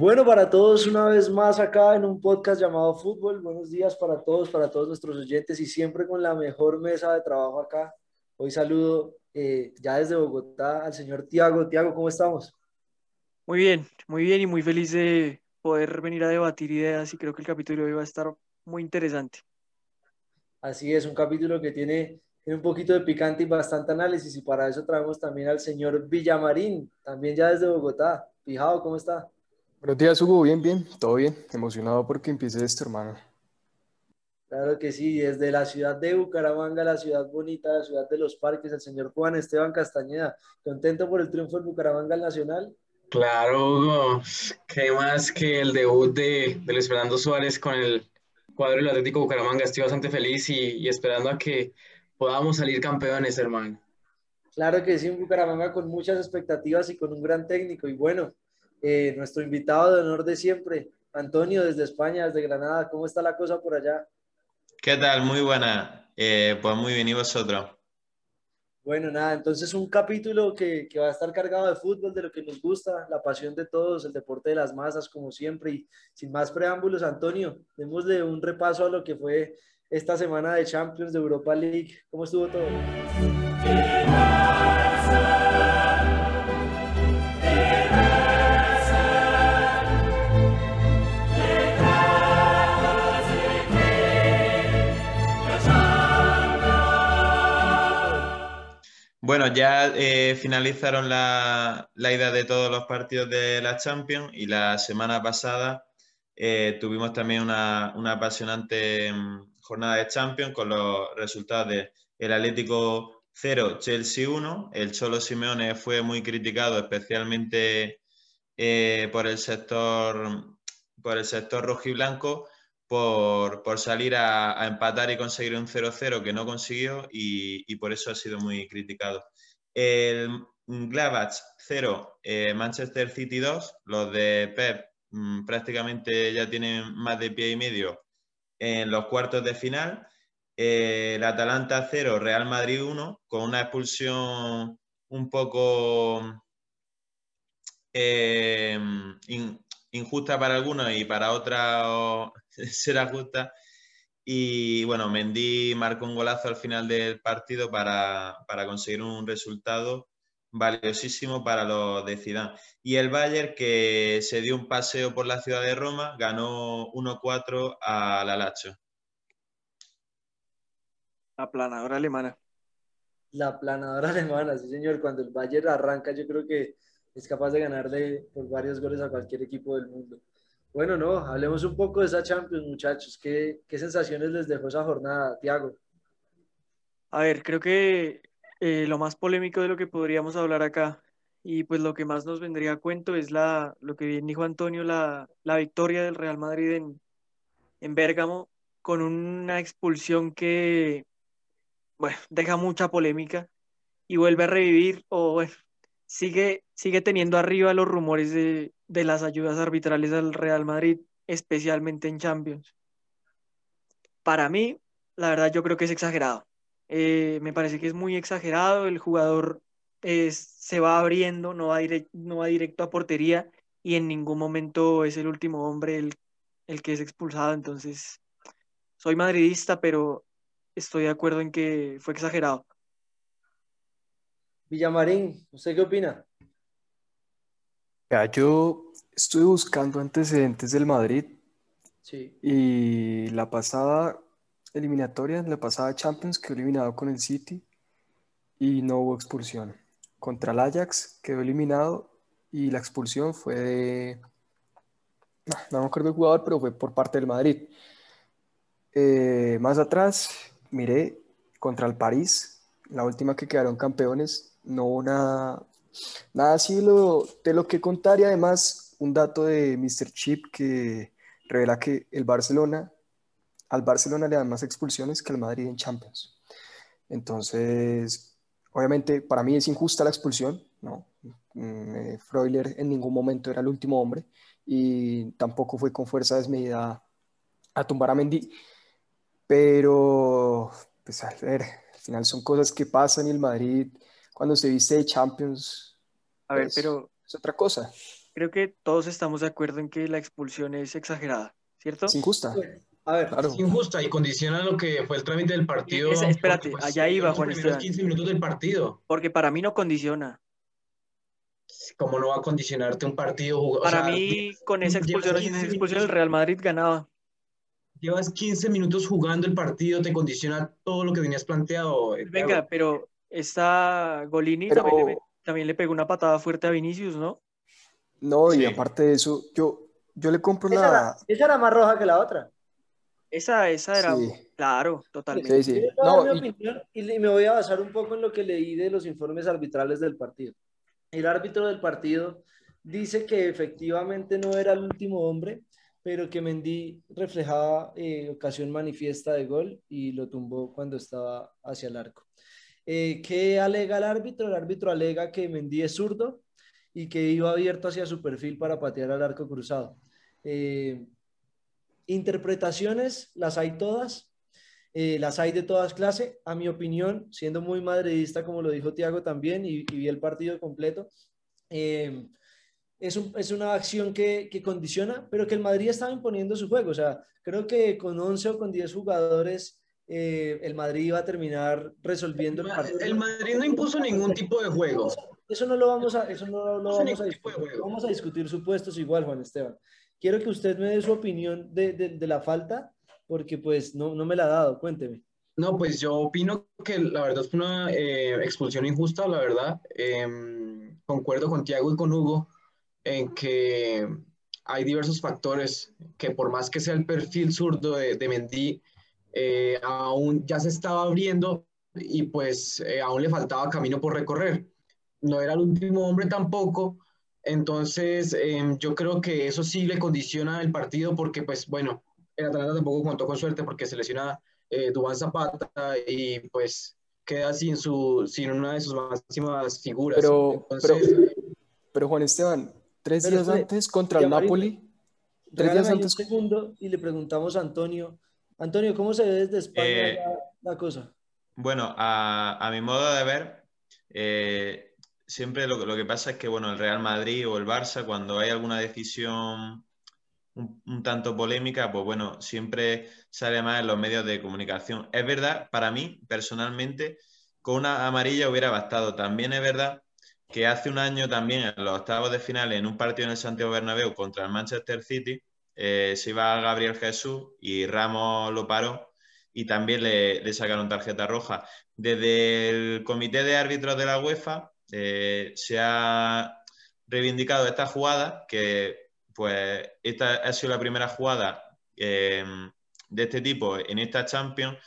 Bueno, para todos, una vez más acá en un podcast llamado Fútbol. Buenos días para todos, para todos nuestros oyentes y siempre con la mejor mesa de trabajo acá. Hoy saludo eh, ya desde Bogotá al señor Tiago. Tiago, ¿cómo estamos? Muy bien, muy bien y muy feliz de poder venir a debatir ideas y creo que el capítulo de hoy va a estar muy interesante. Así es, un capítulo que tiene, tiene un poquito de picante y bastante análisis y para eso traemos también al señor Villamarín, también ya desde Bogotá. Fijado, ¿cómo está? Buenos días, Hugo. Bien, bien, todo bien. Emocionado porque empiece esto, hermano. Claro que sí, desde la ciudad de Bucaramanga, la ciudad bonita, la ciudad de los parques, el señor Juan Esteban Castañeda. ¿Contento por el triunfo del Bucaramanga al Nacional? Claro, Hugo. ¿Qué más que el debut de, de Luis Fernando Suárez con el cuadro del Atlético Bucaramanga? Estoy bastante feliz y, y esperando a que podamos salir campeones, hermano. Claro que sí, un Bucaramanga con muchas expectativas y con un gran técnico. Y bueno, eh, nuestro invitado de honor de siempre, Antonio, desde España, desde Granada. ¿Cómo está la cosa por allá? ¿Qué tal? Muy buena. Eh, pues muy bien, ¿y vosotros? Bueno, nada, entonces un capítulo que, que, va a estar cargado de fútbol, de lo que nos gusta, la pasión de todos, el deporte de las masas, como siempre. Y sin más preámbulos, Antonio, démosle un repaso a lo que fue esta semana de Champions de Europa League. ¿Cómo estuvo todo? Bueno, ya eh, finalizaron la, la, ida de todos los partidos de la Champions y la semana pasada eh, tuvimos también una, una, apasionante mm, jornada de Champions con los resultados de el Atlético 0, Chelsea 1. El Cholo Simeone fue muy criticado, especialmente eh, por el sector por el sector rojiblanco por, por salir a, empatar y conseguir un 0-0 que no consiguió y, y, por eso ha sido muy criticado. El Gladbach 0, eh, Manchester City 2, los de Pep mmm, prácticamente ya tienen más de pie y medio en los cuartos de final. El Atalanta 0, Real Madrid 1, con una expulsión un poco eh, in, injusta para algunos y para otros será justa. Y bueno, Mendy marcó un golazo al final del partido para, para conseguir un resultado valiosísimo para los de Zidane. Y el Bayern, que se dio un paseo por la ciudad de Roma, ganó 1-4 a la Lacho. La planadora alemana. La planadora alemana, sí señor. Cuando el Bayern arranca, yo creo que es capaz de ganarle por varios goles a cualquier equipo del mundo. Bueno, no, hablemos un poco de esa Champions, muchachos. ¿Qué, sensaciones les dejó esa jornada, Tiago? A ver, creo que eh, lo más polémico de lo que podríamos hablar acá y pues lo que más nos vendría a cuento es la, lo que bien dijo Antonio, la, la victoria del Real Madrid en, en Bérgamo con una expulsión que, bueno, deja mucha polémica y vuelve a revivir o bueno, sigue, sigue teniendo arriba los rumores de, de las ayudas arbitrales al Real Madrid, especialmente en Champions. Para mí, la verdad, yo creo que es exagerado. Eh, me parece que es muy exagerado. El jugador se va abriendo, no va, direct, no va directo a portería y en ningún momento es el último hombre el, el que es expulsado. Entonces, soy madridista, pero estoy de acuerdo en que fue exagerado. Villamarín, ¿usted qué opina? Ya, yo estuve buscando antecedentes del Madrid sí. y la pasada eliminatoria, la pasada Champions quedó eliminado con el City y no hubo expulsión. Contra el Ajax quedó eliminado y la expulsión fue de... No, no me acuerdo el jugador, pero fue por parte del Madrid. Eh, más atrás, miré contra el París, la última que quedaron campeones, no hubo nada, nada así lo, de lo que contar y además un dato de Mr. Chip que revela que el Barcelona, al Barcelona le dan más expulsiones que al Madrid en Champions. Entonces, obviamente para mí es injusta la expulsión, ¿no? Mm, Freuler en ningún momento era el último hombre y tampoco fue con fuerza desmedida a tumbar a Mendy, pero pues a ver, al final son cosas que pasan y el Madrid cuando se viste de Champions a ver, pues, pero es otra cosa. creo que todos estamos de acuerdo en que la expulsión es exagerada, ¿cierto? Es injusta. A ver, Claro. Es injusta y condiciona lo que fue el trámite del partido. Esa- espérate, porque, allá iba, Juan primeros Esteban. 15 minutos del partido. Porque para mí no condiciona. ¿Cómo no va a condicionarte un partido? o Para sea, mí, con esa expulsión sin 15 esa expulsión, el Real Madrid ganaba. Llevas 15 minutos jugando el partido, te condiciona todo lo que tenías planteado. eh, Venga, pero esta Golini Pero- también, le, también le pegó una patada fuerte a Vinicius, ¿no? No, y aparte de eso, yo, yo le compro esa era, la... esa era más roja que la otra. Esa, esa era, Sí. claro, totalmente. Sí, sí. Yo voy a dar No, mi y- opinión y me voy a basar un poco en lo que leí de los informes arbitrales del partido. El árbitro del partido dice que efectivamente no era el último hombre, pero que Mendy reflejaba eh, ocasión manifiesta de gol y lo tumbó cuando estaba hacia el arco. Eh, ¿Qué alega el árbitro? El árbitro alega que Mendy es zurdo y que iba abierto hacia su perfil para patear al arco cruzado. Eh, interpretaciones, las hay todas, eh, las hay de todas clases. A mi opinión, siendo muy madridista, como lo dijo Tiago también, y, vi el partido completo, eh, es una acción que, que condiciona, pero que el Madrid estaba imponiendo su juego. O sea, creo que con 11 o con 10 jugadores, eh, el Madrid iba a terminar resolviendo el partido. El Madrid no impuso ningún tipo de juego. Eso no lo vamos a, eso no lo vamos a discutir. Vamos a discutir supuestos igual, Juan Esteban. Quiero que usted me dé su opinión de, de- de la falta, porque pues no, no me la ha dado. Cuénteme. No, pues yo opino que la verdad fue una eh, expulsión injusta, la verdad. Em, concuerdo con Tiago y con Hugo en que hay diversos factores que por más que sea el perfil zurdo de, de Mendy, eh, aún ya se estaba abriendo y pues eh, aún le faltaba camino por recorrer. No era el último hombre tampoco, entonces em, yo creo que eso sí le condiciona el partido porque pues bueno, el Atalanta tampoco contó con suerte porque se lesiona eh, Dubán Zapata y pues queda sin, su, sin una de sus máximas figuras. Pero, pero, Entonces, pero Juan Esteban, tres días antes contra el Napoli, tres días antes, un segundo y le preguntamos a Antonio. Antonio, ¿cómo se ve desde España Eh, la, la cosa? Bueno, a, a mi modo de ver, eh, siempre lo, lo que pasa es que, bueno, el Real Madrid o el Barça, cuando hay alguna decisión un, un tanto polémica, pues bueno, siempre sale más en los medios de comunicación. Es verdad, para mí, personalmente, con una amarilla hubiera bastado. También es verdad que hace un año también, en los octavos de final, en un partido en el Santiago Bernabéu contra el Manchester City, eh, se iba Gabriel Jesús y Ramos lo paró y también le, le sacaron tarjeta roja. Desde el comité de árbitros de la UEFA eh, se ha reivindicado esta jugada, que pues esta ha sido la primera jugada eh, de este tipo en esta Champions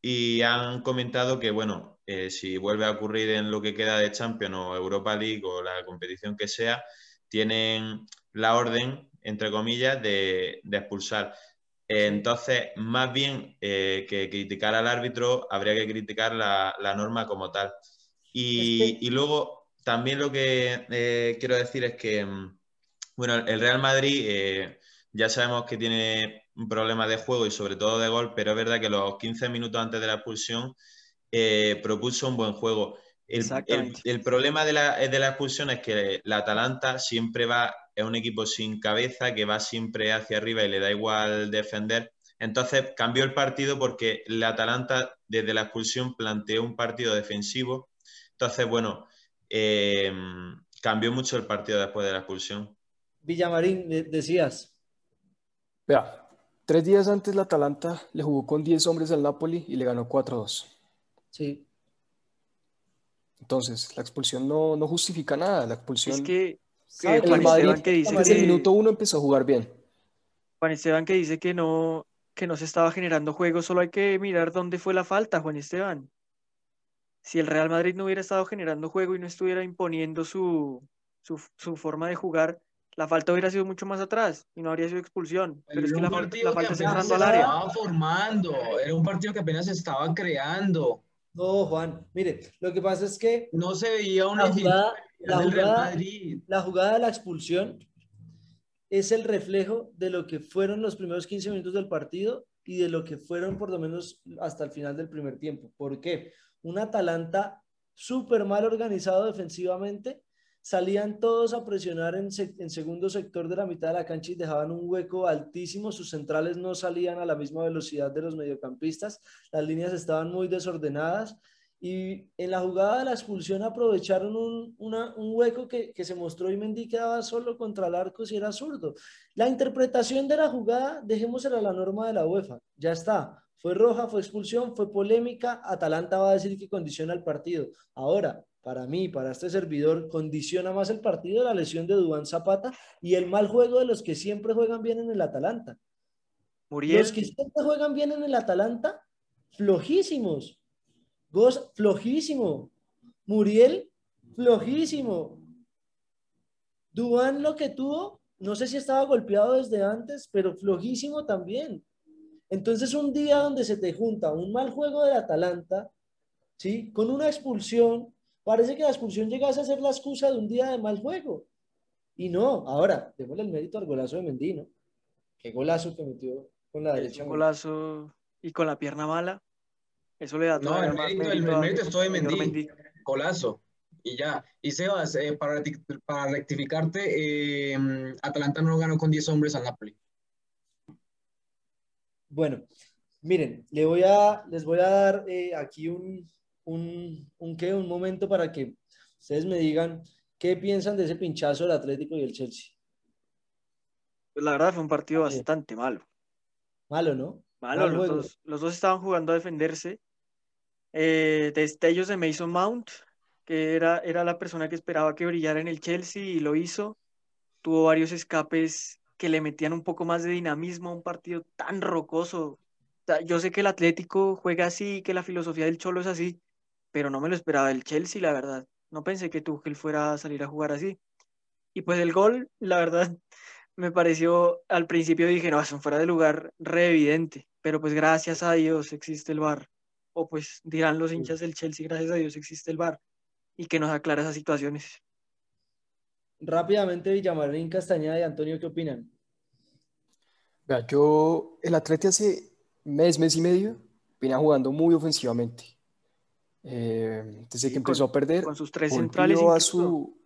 y han comentado que, bueno, si vuelve a ocurrir en lo que queda de Champions o Europa League o la competición que sea, tienen la orden, entre comillas, de, de expulsar. Eh, Entonces, más bien eh, que criticar al árbitro, habría que criticar la, la norma como tal. Y, Es que- y luego, también lo que eh, quiero decir es que, mm, bueno, el Real Madrid eh, ya sabemos que tiene un problema de juego y sobre todo de gol, pero es verdad que los 15 minutos antes de la expulsión propuso un buen juego. El, el- Exactamente. el problema de la, de la expulsión es que la Atalanta siempre va, es un equipo sin cabeza, que va siempre hacia arriba y le da igual defender. Entonces cambió el partido porque la Atalanta desde la expulsión planteó un partido defensivo. Entonces, bueno, eh, cambió mucho el partido después de la expulsión. Villamarín, de- decías. vea, tres días antes la Atalanta le jugó con 10 hombres al Napoli y le ganó 4-2. Sí. Entonces, la expulsión no, no justifica nada. La expulsión, Es que, ¿Sabe que? Juan el Madrid Esteban que dice desde el que, minuto uno empezó a jugar bien. Juan Esteban que dice que no, que no se estaba generando juego, solo hay que mirar dónde fue la falta, Juan Esteban. Si el Real Madrid no hubiera estado generando juego y no estuviera imponiendo su, su, su forma de jugar, la falta hubiera sido mucho más atrás y no habría sido expulsión. Pero es que era la, un falta- partido la que falta se al área. estaba formando, era un partido que apenas se estaba creando. No, Juan, mire, lo que pasa es que No se veía una la jugada, la jugada, la jugada de la expulsión es el reflejo de lo que fueron los primeros 15 minutos del partido y de lo que fueron por lo menos hasta el final del primer tiempo. ¿Por qué? Un Atalanta súper mal organizado defensivamente, salían todos a presionar en, en, segundo sector de la mitad de la cancha y dejaban un hueco altísimo. Sus centrales no salían a la misma velocidad de los mediocampistas. Las líneas estaban muy desordenadas. Y en la jugada de la expulsión aprovecharon un, una, un hueco que, que, se mostró y Mendy quedaba solo contra el arco si era zurdo. La interpretación de la jugada, dejémosela a la norma de la UEFA. Ya está. Fue roja, fue expulsión, fue polémica. Atalanta va a decir que condiciona el partido. Ahora, para mí, para este servidor, condiciona más el partido la lesión de Dubán Zapata y el mal juego de los que siempre juegan bien en el Atalanta. Muriel. Los que siempre juegan bien en el Atalanta, flojísimos. Vos, flojísimo. Muriel, flojísimo. Dubán lo que tuvo, no sé si estaba golpeado desde antes, pero flojísimo también. Entonces, un día donde se te junta un mal juego del Atalanta, ¿sí? Con una expulsión, parece que la expulsión llegase a ser la excusa de un día de mal juego. Y no, ahora, démosle el mérito al golazo de Mendino. Qué golazo que metió con la derecha. Un golazo y con la pierna mala. Eso le da No, el mérito, el, mérito es todo de Mendy. Golazo. Y ya. Y Sebas, eh, para, para rectificarte, eh, Atalanta no ganó con 10 hombres al Napoli. Bueno, miren, le voy a, les voy a dar eh, aquí un, un, un, ¿qué? un momento para que ustedes me digan qué piensan de ese pinchazo del Atlético y el Chelsea. Pues la verdad fue un partido bastante malo. Malo, ¿no? Malo, los dos, los dos, estaban jugando a defenderse. Eh, destellos de Mason Mount, que era, era la persona que esperaba que brillara en el Chelsea y lo hizo. Tuvo varios escapes que le metían un poco más de dinamismo a un partido tan rocoso. yo sé que el Atlético juega así, que la filosofía del Cholo es así, pero no me lo esperaba el Chelsea, la verdad. No pensé que Tuchel fuera a salir a jugar así. Y pues el gol, la verdad, me pareció, al principio dije, no, es un fuera de lugar re evidente, pero pues gracias a Dios existe el VAR. O pues dirán los hinchas del Chelsea, gracias a Dios existe el VAR y que nos aclara esas situaciones. Rápidamente, Villamarín, Castañeda y Antonio, ¿qué opinan? Vea, yo, el Atleti hace mes, mes y medio, viene jugando muy ofensivamente. Eh, desde que empezó a perder, con sus tres centrales. A su...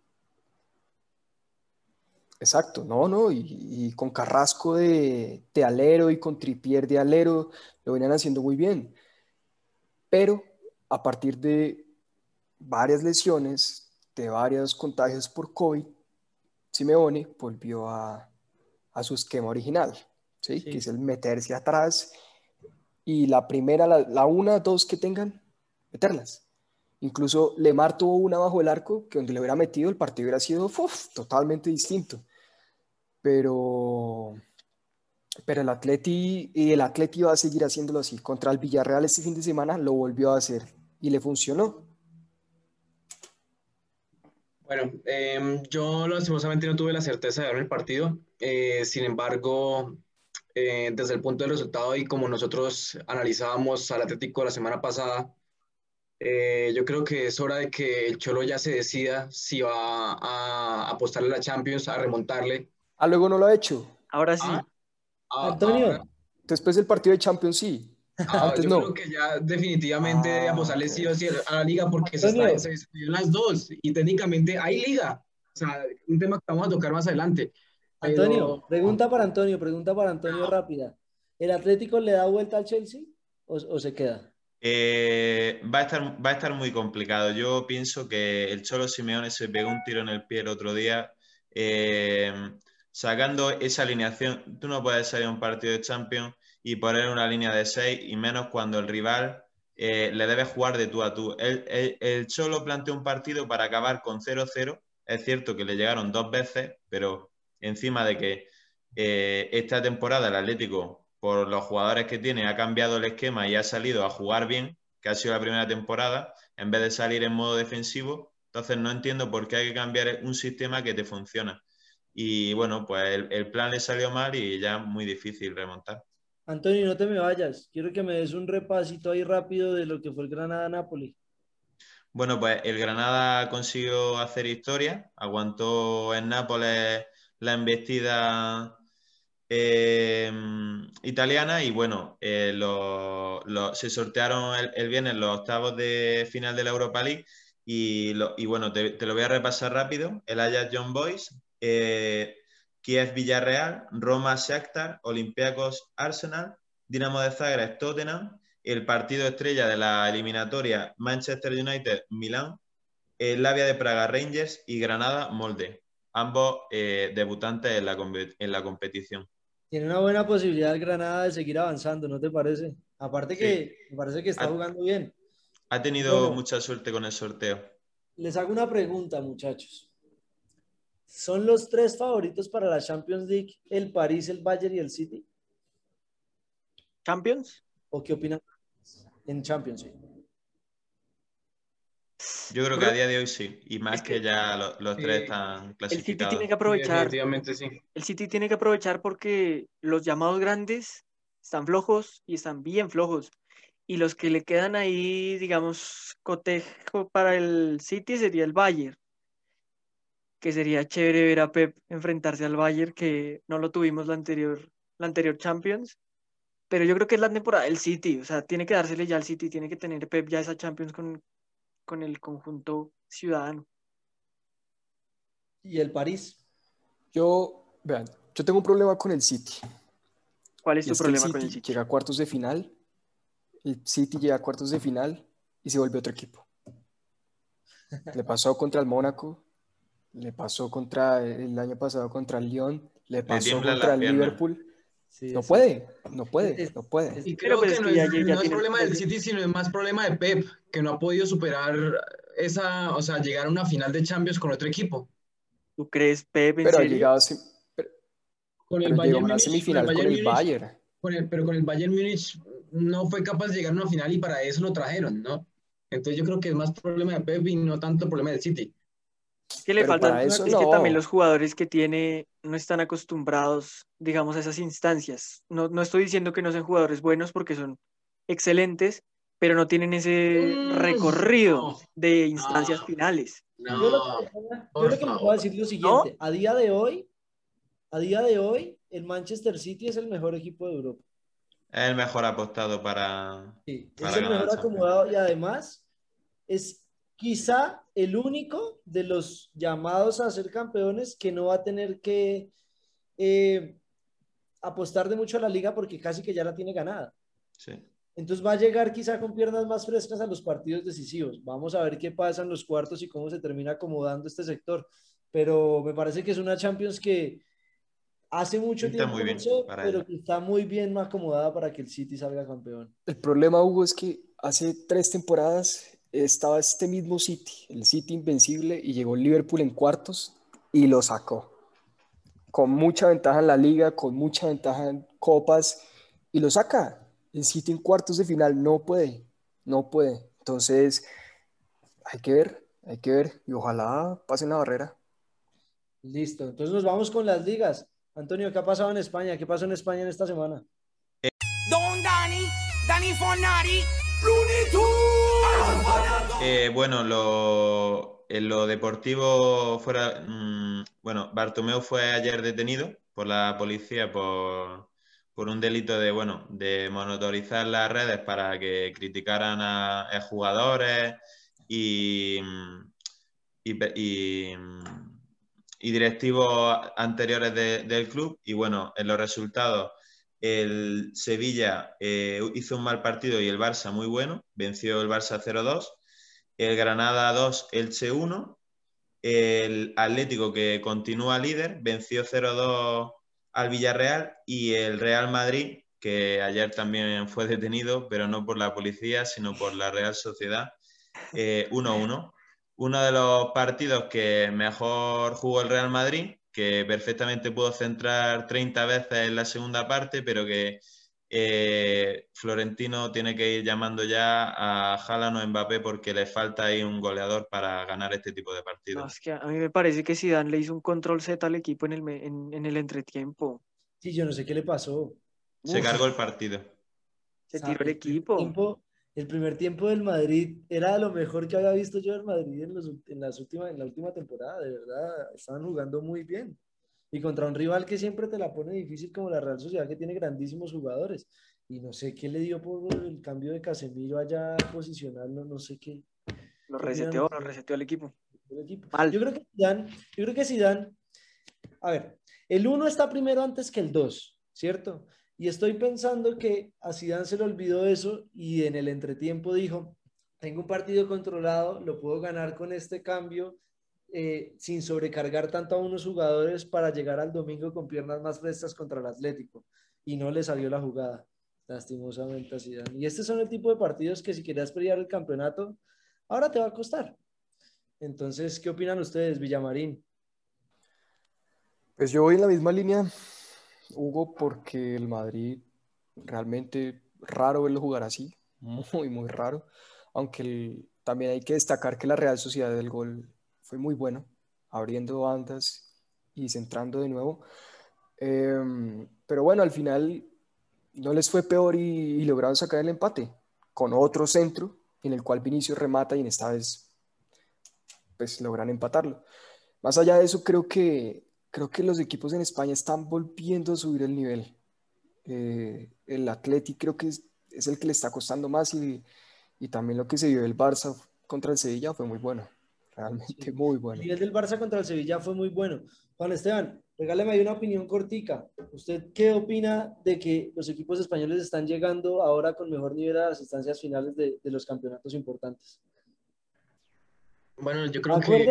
Exacto, no, no, y, con Carrasco de, de, alero y con Tripier de alero lo venían haciendo muy bien. Pero a partir de varias lesiones, de varios contagios por COVID, Simeone volvió a, a su esquema original, ¿sí? que es el meterse atrás y la primera, la, la una, dos que tengan, meterlas. Incluso Lemar tuvo una bajo el arco que donde le hubiera metido el partido hubiera sido totalmente distinto. Pero, pero el Atleti y el Atleti va a seguir haciéndolo así. Contra el Villarreal este fin de semana lo volvió a hacer y le funcionó. Bueno, eh, yo lastimosamente no tuve la certeza de ver el partido. Eh, sin embargo, eh, desde el punto del resultado y como nosotros analizábamos al Atlético la semana pasada, eh, yo creo que es hora de que el Cholo ya se decida si va a apostarle a la Champions, a remontarle. Ah, luego no lo ha hecho. Ahora sí. Ah, ah, Antonio. Después del partido de Champions, sí. Ah, Antes yo no. creo que ya definitivamente debe apostarle sí o sí a la liga porque se, está, se las dos y técnicamente hay liga. O sea, un tema que vamos a tocar más adelante. Antonio, pregunta para Antonio, pregunta para Antonio rápida. ¿El Atlético le da vuelta al Chelsea o, o se queda? Eh, va, a estar, va a estar muy complicado. Yo pienso que el Cholo Simeone se pegó un tiro en el pie el otro día. Eh, sacando esa alineación, tú no puedes salir a un partido de Champions y poner una línea de 6 y menos cuando el rival eh, le debe jugar de tú a tú. El, el, Cholo planteó un partido para acabar con 0-0. Es cierto que le llegaron dos veces, pero encima de que esta temporada el Atlético por los jugadores que tiene, ha cambiado el esquema y ha salido a jugar bien, que ha sido la primera temporada, en vez de salir en modo defensivo. Entonces no entiendo por qué hay que cambiar un sistema que te funciona. Y bueno, pues el, plan le salió mal y ya muy difícil remontar. Antonio, no te me vayas. Quiero que me des un repasito ahí rápido de lo que fue el Granada-Napoli. Bueno, pues el Granada consiguió hacer historia, aguantó en Nápoles la embestida eh, italiana y bueno, eh, se sortearon el, el, viernes los octavos de final de la Europa League Y, lo, y bueno, te, te, lo voy a repasar rápido. El Ajax John Boys, eh, Kiev Villarreal, Roma Shakhtar, Olympiacos Arsenal, Dinamo de Zagreb Tottenham, el partido estrella de la eliminatoria Manchester United Milán, el Lavia de Praga Rangers y Granada Molde, ambos eh, debutantes en la, en la competición. Tiene una buena posibilidad el Granada de seguir avanzando, ¿no te parece? Aparte que me parece que está jugando bien. Ha tenido mucha suerte con el sorteo. Les hago una pregunta, muchachos. ¿Son los tres favoritos para la Champions League el París, el Bayern y el City? ¿Champions? ¿O qué opinan en Champions? League? Yo creo que a día de hoy sí, y más que, ya los, tres están clasificados. El City tiene que aprovechar. Sí. El City tiene que aprovechar porque los llamados grandes están flojos y están bien flojos. Y los que le quedan ahí, digamos, cotejo para el City sería el Bayern. Que sería chévere ver a Pep enfrentarse al Bayern, que no lo tuvimos la anterior, la anterior Champions. Pero yo creo que es la temporada del City. O sea, tiene que dársele ya al City, tiene que tener Pep ya esa Champions con, con el conjunto ciudadano. ¿Y el París? Yo, vean, yo tengo un problema con el City. ¿Cuál es tu problema con el City? Llega a cuartos de final, el City llega a cuartos de final y se vuelve otro equipo. Le pasó contra el Mónaco, le pasó contra el año pasado contra el Lyon, le pasó contra el Liverpool. no, puede, no puede, no puede, Y creo que, no, es, problema del City, sino es más problema de Pep, que no ha podido superar esa, o sea, llegar a una final de Champions con otro equipo. ¿Tú crees, Pep, en pero serio? Ha llegado, con el Bayern Múnich, semifinal con el Bayern. pero con el Bayern Múnich no fue capaz de llegar a una final y para eso lo trajeron, ¿no? Entonces yo creo que es más problema de Pep y no tanto problema del City. Es que le faltan, es que también los jugadores que tiene no están acostumbrados, digamos, a esas instancias. No, no estoy diciendo que no sean jugadores buenos porque son excelentes, pero no tienen ese mm, recorrido de instancias finales. No, yo lo que, puedo decir lo siguiente, a día de hoy, a día de hoy, el Manchester City es el mejor equipo de Europa. Es el mejor apostado para. Sí, es el mejor acomodado y además es quizá el único de los llamados a ser campeones que no va a tener que eh, apostar de mucho a la liga porque casi que ya la tiene ganada. Sí. Entonces va a llegar quizá con piernas más frescas a los partidos decisivos. Vamos a ver qué pasa en los cuartos y cómo se termina acomodando este sector. Pero me parece que es una Champions que hace mucho tiempo, muy pero que está muy bien acomodada para que el City salga campeón. El problema, Hugo, es que hace tres temporadas estaba este mismo City, el City invencible, y llegó Liverpool en cuartos y lo sacó. Con mucha ventaja en la liga, con mucha ventaja en copas, y lo saca. El City en cuartos de final no puede, no puede. Entonces, hay que ver, hay que ver, y ojalá pase la barrera. Listo, entonces nos vamos con las ligas. Antonio, ¿qué ha pasado en España? ¿Qué pasó en España en esta semana? Don Dani, Dani Fonari, eh, bueno, lo, en lo deportivo fuera, mm, bueno, Bartomeu fue ayer detenido por la policía por, por, un delito de, bueno, de monitorizar las redes para que criticaran a, jugadores y, y, y directivos anteriores del club. Y bueno, en los resultados, el Sevilla eh, hizo un mal partido y el Barça muy bueno, venció el Barça 0-2. El Granada 2, Elche 1. El Atlético, que continúa líder, venció 0-2 al Villarreal. Y el Real Madrid, que ayer también fue detenido, pero no por la policía, sino por la Real Sociedad, 1-1. Eh, uno de los partidos que mejor jugó el Real Madrid, que perfectamente pudo centrar 30 veces en la segunda parte, pero que eh, Florentino tiene que ir llamando ya a Haaland o Mbappé porque le falta ahí un goleador para ganar este tipo de partidos. es que a mí me parece que Zidane le hizo un control Z al equipo en el, en, el entretiempo. Sí, yo no sé qué le pasó. Se cargó el partido. Se tiró el equipo el primer tiempo del Madrid era lo mejor que había visto yo del Madrid en, los, en, las últimas, en la última temporada, de verdad, estaban jugando muy bien. Y contra un rival que siempre te la pone difícil como la Real Sociedad, que tiene grandísimos jugadores. Y no sé qué le dio por el cambio de Casemiro allá posicionarlo, no sé qué. Lo reseteó, lo reseteó al equipo. Yo creo que Zidane, yo creo que Zidane, a ver, el 1 está primero antes que el 2, ¿cierto? Y estoy pensando que a Zidane se le olvidó eso y en el entretiempo dijo, tengo un partido controlado, lo puedo ganar con este cambio eh, sin sobrecargar tanto a unos jugadores para llegar al domingo con piernas más frescas contra el Atlético. Y no le salió la jugada, lastimosamente a Zidane. Y este son el tipo de partidos que si querías pelear el campeonato, ahora te va a costar. Entonces, ¿qué opinan ustedes, Villamarín? Pues yo voy en la misma línea, Hugo, porque el Madrid realmente raro verlo jugar así, muy, muy raro. Aunque también hay que destacar que la Real Sociedad del Gol fue muy bueno, abriendo bandas y centrando de nuevo. Em, pero bueno, al final no les fue peor y, lograron sacar el empate con otro centro en el cual Vinicius remata y en esta vez pues logran empatarlo. Más allá de eso, creo que, creo que los equipos en España están volviendo a subir el nivel. Eh, el Atleti creo que es, es, el que le está costando más y, y también lo que se vio del Barça contra el Sevilla fue muy bueno realmente muy bueno. El nivel del Barça contra el Sevilla fue muy bueno. Juan Esteban, regáleme ahí una opinión cortica. ¿Usted qué opina de que los equipos españoles están llegando ahora con mejor nivel a las instancias finales de, de los campeonatos importantes? Bueno, yo creo que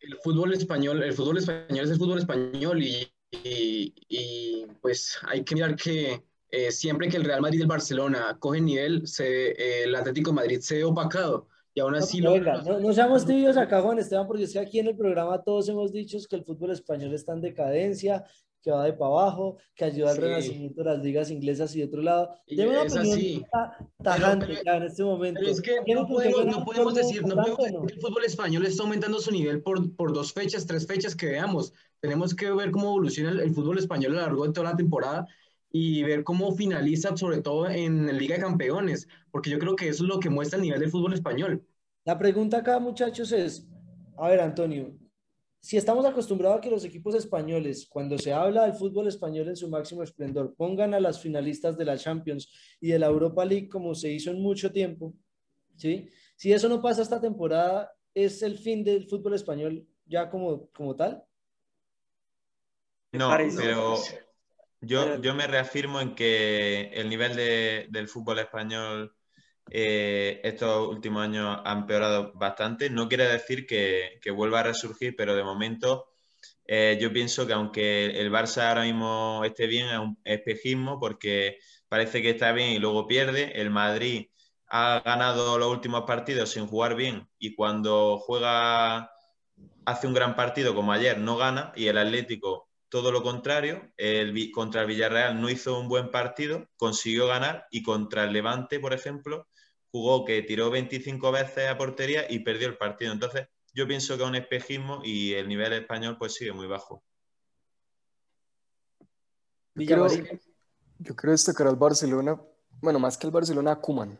el fútbol español, el fútbol español es el fútbol español y, y, pues hay que mirar que eh, siempre que el Real Madrid y el Barcelona cogen nivel, se, eh, el Atlético de Madrid se ve opacado y aún así no, no, seamos tibios acá, Juan Esteban, porque es que aquí en el programa todos hemos dicho que el fútbol español está en decadencia, que va de para abajo, que ayuda al renacimiento de las ligas inglesas y de otro lado. Deme una opinión tajante en este momento. Pero es que no podemos, no podemos decir, no podemos decir que el fútbol español está aumentando su nivel por, por dos fechas, tres fechas que veamos. Tenemos que ver cómo evoluciona el, el fútbol español a lo largo de toda la temporada y ver cómo finaliza, sobre todo en la Liga de Campeones, porque yo creo que eso es lo que muestra el nivel del fútbol español. La pregunta acá, muchachos, es, a ver, Antonio, si estamos acostumbrados a que los equipos españoles, cuando se habla del fútbol español en su máximo esplendor, pongan a las finalistas de la Champions y de la Europa League como se hizo en mucho tiempo, ¿sí? Si eso no pasa esta temporada, ¿es el fin del fútbol español ya como, como tal? No, pero yo, yo me reafirmo en que el nivel de, del fútbol español eh, estos últimos años han empeorado bastante. No quiere decir que, vuelva a resurgir, pero de momento eh, yo pienso que aunque el Barça ahora mismo esté bien, es un espejismo porque parece que está bien y luego pierde. El Madrid ha ganado los últimos partidos sin jugar bien y cuando juega hace un gran partido como ayer no gana y el Atlético todo lo contrario, el, contra el Villarreal no hizo un buen partido, consiguió ganar y contra el Levante, por ejemplo, jugó que tiró 25 veces a portería y perdió el partido. Entonces, yo pienso que es un espejismo y el nivel español pues sigue muy bajo. Yo creo, yo creo destacar al Barcelona, bueno, más que el Barcelona, a Kuman.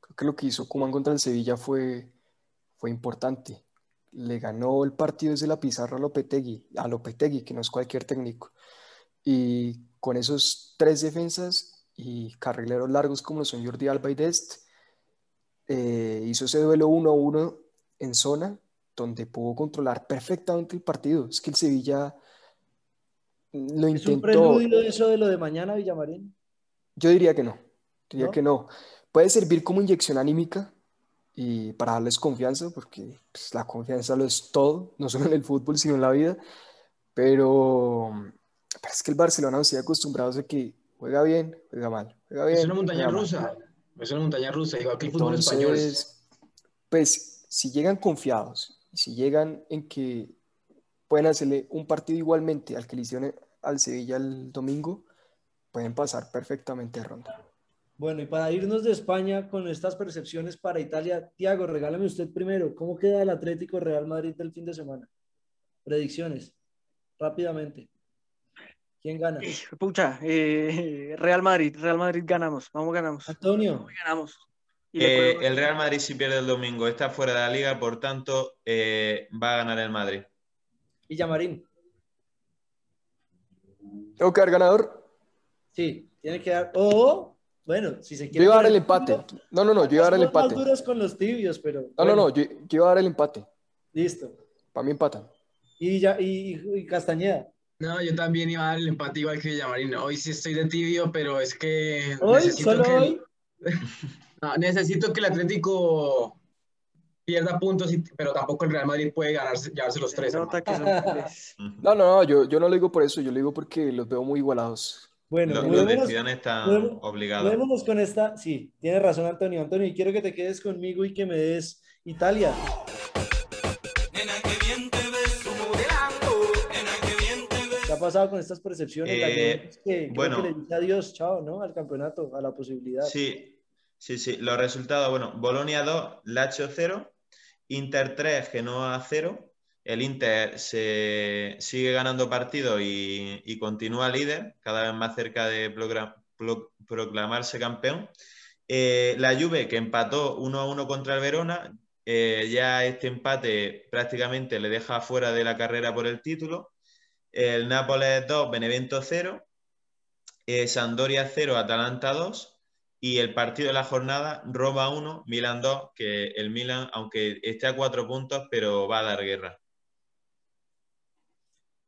Creo que lo que hizo Kuman contra el Sevilla fue, fue importante. Le ganó el partido desde la pizarra a Lopetegui, a Lopetegui, que no es cualquier técnico. Y con esos tres defensas y carrileros largos como son Jordi Alba y Dest, eh, hizo ese duelo 1 a 1 en zona, donde pudo controlar perfectamente el partido. Es que el Sevilla lo intentó. ¿Es un preludio eso de lo de mañana, Villamarín? Yo diría que no. Diría que no. Puede servir como inyección anímica y para darles confianza, porque pues, la confianza lo es todo, no solo en el fútbol, sino en la vida. Pero, es que el Barcelona no se ha acostumbrado a que juega bien, juega mal. Juega bien, es una montaña rusa. Es una montaña rusa, igual que el fútbol español. Pues si llegan confiados, si llegan en que pueden hacerle un partido igualmente al que le hicieron al Sevilla el domingo, pueden pasar perfectamente a ronda. Bueno, y para irnos de España con estas percepciones para Italia, Tiago, regálame usted primero, ¿cómo queda el Atlético Real Madrid del fin de semana? Predicciones, rápidamente. ¿Quién gana? Pucha, eh, Real Madrid, Real Madrid ganamos, vamos ganamos. Antonio. ganamos. Eh, el Real Madrid si pierde el domingo está fuera de la liga, por tanto eh, va a ganar el Madrid. ¿Y Yamarín? ¿Tengo que dar ganador? Sí, tiene que dar. O Bueno, si se Yo quiere. iba a dar el empate. duro, No, no, no, yo iba a dar el más empate. duros con los tibios, pero. No, no, bueno, no, yo, yo iba a dar el empate. Listo. Para mí empatan. Y, ya, y, y Castañeda. No, yo también iba a dar el empate igual que Villamarín. Hoy sí estoy de tibio, pero es que Hoy, necesito solo que el- hoy. No, necesito que el Atlético pierda puntos, y- pero tampoco el Real Madrid puede ganarse, llevarse los tres. No, no, no, yo, yo no lo digo por eso, yo lo digo porque los veo muy igualados. Bueno, Los, los están obligados. mudémonos con esta. Sí, tienes razón, Antonio. Antonio, y quiero que te quedes conmigo y que me des Italia. ¿Qué ha pasado con estas percepciones? Eh, que bueno. que le dice adiós, chao, ¿no? Al campeonato, a la posibilidad. Sí, sí, sí. Los resultados, bueno, Bolonia 2, Lazio 0, Inter 3, Genoa 0. El Inter se sigue ganando partidos y, continúa líder, cada vez más cerca de proclamarse campeón. Eh, la Juve, que empató 1 a 1 contra el Verona, eh, ya este empate prácticamente le deja fuera de la carrera por el título. El Nápoles 2, Benevento 0. Eh, Sampdoria 0, Atalanta 2 y el partido de la jornada, Roma 1, Milan 2, que el Milan, aunque esté a cuatro puntos, pero va a dar guerra.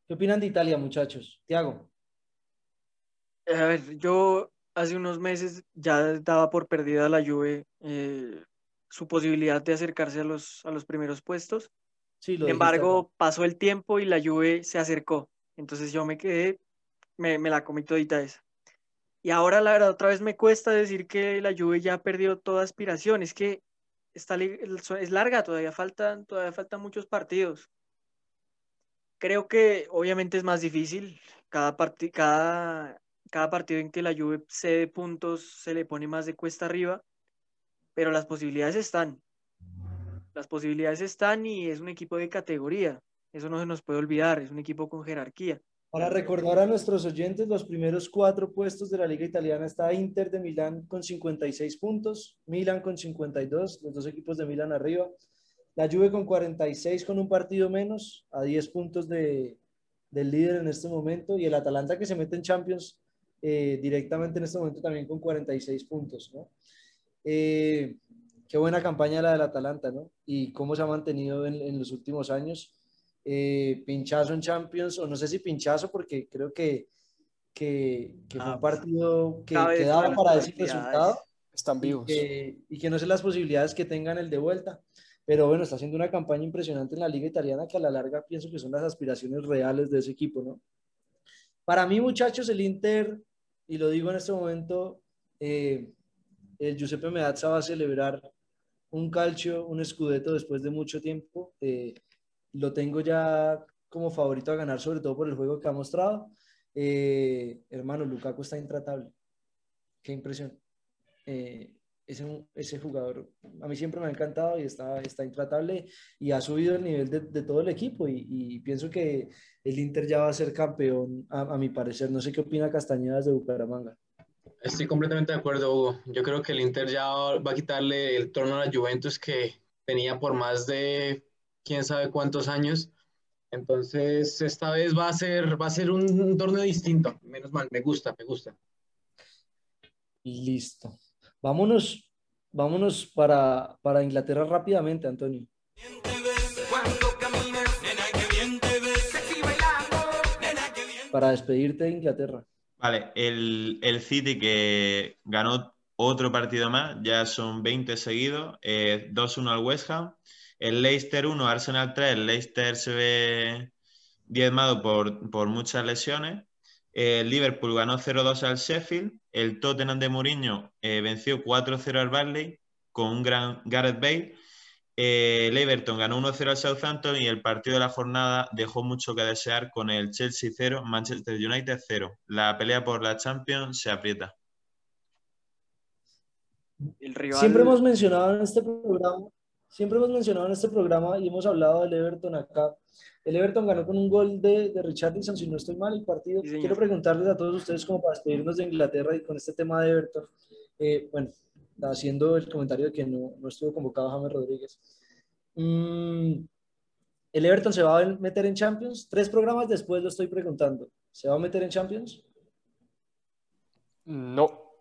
¿Qué opinan de Italia, muchachos? Tiago. A ver, yo hace unos meses ya daba por perdida la Juve eh, su posibilidad de acercarse a los, a los primeros puestos. Sí, lo Sin embargo, pasó el tiempo y la Juve se acercó. Entonces yo me quedé, me, me la comí todita esa. Y ahora, la verdad, otra vez me cuesta decir que la Juve ya perdió toda aspiración. Es que liga es larga, todavía faltan, todavía faltan muchos partidos. Creo que obviamente es más difícil. Cada, parti- cada, cada partido en que la Juve cede puntos se le pone más de cuesta arriba, pero las posibilidades están. Las posibilidades están y es un equipo de categoría. Eso no se nos puede olvidar, es un equipo con jerarquía. Para recordar a nuestros oyentes, los primeros cuatro puestos de la Liga Italiana está Inter de Milán con 56 puntos, Milan con 52, los dos equipos de Milán arriba, la Juve con 46 con un partido menos, a 10 puntos de, del líder en este momento, y el Atalanta que se mete en Champions eh, directamente en este momento también con 46 puntos, ¿no? Eh, qué buena campaña la del Atalanta, ¿no? Y cómo se ha mantenido en, en los últimos años eh, pinchazo en Champions, o no sé si pinchazo, porque creo que, que, que fue Ah, un partido que, cabe que dentro daba de las para decir resultado Están y vivos. que, y que no sé las posibilidades que tengan el de vuelta. Pero bueno, está haciendo una campaña impresionante en la Liga Italiana que a la larga pienso que son las aspiraciones reales de ese equipo, ¿no? Para mí, muchachos, el Inter, y lo digo en este momento, eh, el Giuseppe Meazza va a celebrar un calcio, un scudetto después de mucho tiempo. Eh, lo tengo ya como favorito a ganar, sobre todo por el juego que ha mostrado. Eh, hermano, Lukaku está intratable. Qué impresión. Ese, ese jugador a mí siempre me ha encantado y está, está intratable y ha subido el nivel de, de todo el equipo y, y, pienso que el Inter ya va a ser campeón a, a, mi parecer. No sé qué opina Castañedas de Bucaramanga. Estoy completamente de acuerdo, Hugo. Yo creo que el Inter ya va a quitarle el trono a la Juventus que tenía por más de quién sabe cuántos años. Entonces, esta vez va a ser, va a ser un, un torneo distinto. Menos mal, me gusta, me gusta. Listo. Vámonos, vámonos para, para Inglaterra rápidamente, Antonio. Para despedirte de Inglaterra. Vale, el, el City que ganó otro partido más, ya son 20 seguidos, eh, 2-1 al West Ham. El Leicester 1, Arsenal 3, el Leicester se ve diezmado por, por muchas lesiones. El Liverpool ganó 0-2 al Sheffield. El Tottenham de Mourinho eh, venció 4-0 al Barley con un gran Gareth Bale. Eh, el Everton ganó 1-0 al Southampton y el partido de la jornada dejó mucho que desear con el Chelsea 0, Manchester United 0. La pelea por la Champions se aprieta. El rival... Siempre hemos mencionado en este programa, siempre hemos mencionado en este programa y hemos hablado del Everton acá. El Everton ganó con un gol de, de Richardson, si no estoy mal, el partido. Sí, Quiero preguntarles a todos ustedes, como para despedirnos de Inglaterra y con este tema de Everton. Eh, bueno, haciendo el comentario de que no, no estuvo convocado James Rodríguez. Mm, ¿El Everton se va a meter en Champions? Tres programas después lo estoy preguntando. ¿Se va a meter en Champions? No.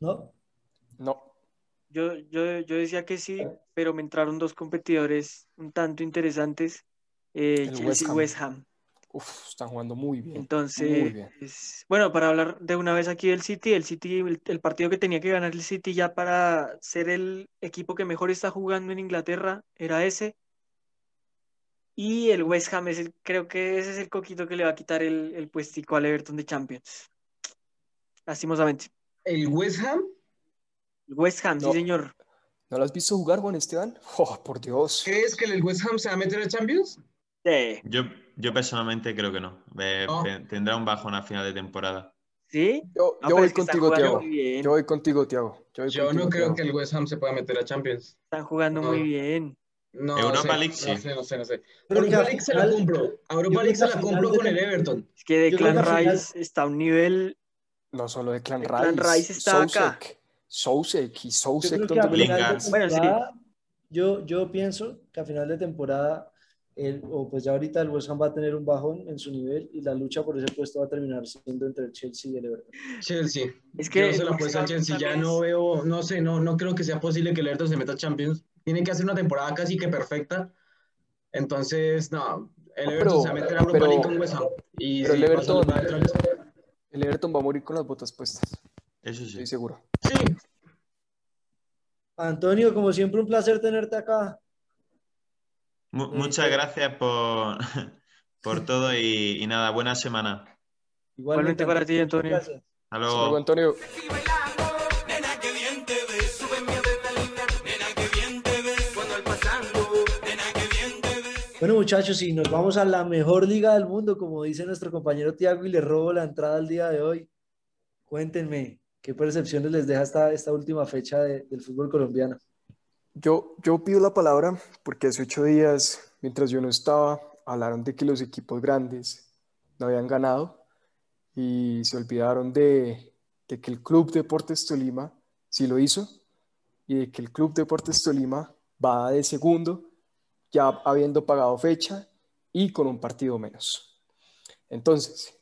¿No? No. Yo, yo, yo decía que sí, pero me entraron dos competidores un tanto interesantes, eh, El Chelsea West y Ham. West Ham. Uf, están jugando muy bien. Muy Entonces, bien. bueno, para hablar de una vez aquí del City, el City, el, el partido que tenía que ganar el City ya para ser el equipo que mejor está jugando en Inglaterra era ese. Y el West Ham es el, creo que ese es el coquito que le va a quitar el, el puestico al Everton de Champions. Lastimosamente. ¿El West Ham? El West Ham, No. sí, señor. ¿No lo has visto jugar, Juan Esteban? Oh, por Dios. ¿Crees que el West Ham se va a meter a Champions? Sí. Yo, yo personalmente creo que no. Eh, No. Tendrá un bajón a final de temporada. ¿Sí? Yo, No, yo pero voy contigo, Tiago. Yo voy contigo, Tiago. Yo, voy Yo contigo, no creo que el West Ham se pueda meter a Champions. Están jugando No. muy bien. No Europa sé, League, sí. No sé, no sé, no sé. Que Europa League se la compro. A Europa League se la compro de con el Everton. Es que al final- Rice está a un nivel. No solo de Clan Declan Rice. Rice está acá. Sousek. Y Sousek, creo que ¿dónde a me lo. Bueno, sí. yo, yo pienso que a final de temporada, el, o pues ya ahorita el West Ham va a tener un bajón en su nivel y la lucha por ese puesto va a terminar siendo entre el Chelsea y el Everton. Chelsea. Es que Yo se el la West apuesto al Chelsea. Ya no veo, no sé, no, no creo que sea posible que el Everton se meta a Champions. Tiene que hacer una temporada casi que perfecta. Entonces, no, el Everton pero- se va a meter a Europa pero- League con West Ham. Y pero el sí, pasa Everton-. El Everton va a morir con las botas puestas. Eso sí. Estoy seguro. Sí, Antonio, como siempre, un placer tenerte acá. Mu- muchas gracias por, por todo y, y nada, buena semana. Igualmente para ti, Antonio. Gracias. Hasta Hasta luego. luego, Antonio. Nena, que bien te ves, súbeme adrenalina. Nena, que bien te ves, cuando al pasando. Nena, que bien te ves. Bueno, muchachos, y nos vamos a la mejor liga del mundo, como dice nuestro compañero Tiago, y le robo la entrada al día de hoy. Cuéntenme, ¿qué percepciones les deja esta, esta última fecha de- del fútbol colombiano? Yo, yo pido la palabra porque hace ocho días, mientras yo no estaba, hablaron de que los equipos grandes no habían ganado y se olvidaron de, de que el Club Deportes Tolima sí lo hizo y de que el Club Deportes Tolima va de segundo, ya habiendo pagado fecha y con un partido menos. Entonces,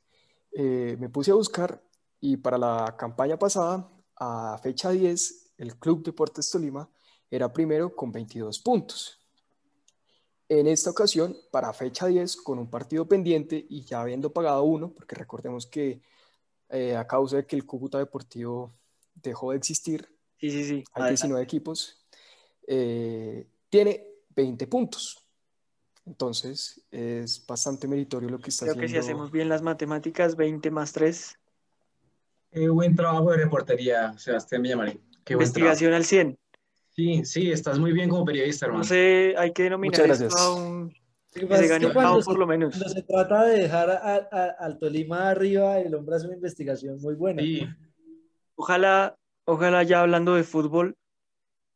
eh, me puse a buscar y para la campaña pasada, a fecha 10, el Club Deportes Tolima era primero con 22 puntos. En esta ocasión, para fecha 10, con un partido pendiente y ya habiendo pagado uno, porque recordemos que eh, a causa de que el Cúcuta Deportivo dejó de existir, Sí, sí, sí. hay 19 equipos, eh, tiene 20 puntos. Entonces, es bastante meritorio lo que está Creo que si haciendo. hacemos bien las matemáticas, 20 más 3. Qué buen trabajo de reportería, Sebastián Villamarín. Qué buen trabajo. Investigación al 100. Sí, sí, estás muy bien como periodista, hermano. No sé, hay que denominar Muchas esto gracias. a un... Que Que se cuando por lo menos. Cuando se trata de dejar a- a- al Tolima arriba, el hombre hace una investigación muy buena. Sí, Ojalá, ojalá ya hablando de fútbol,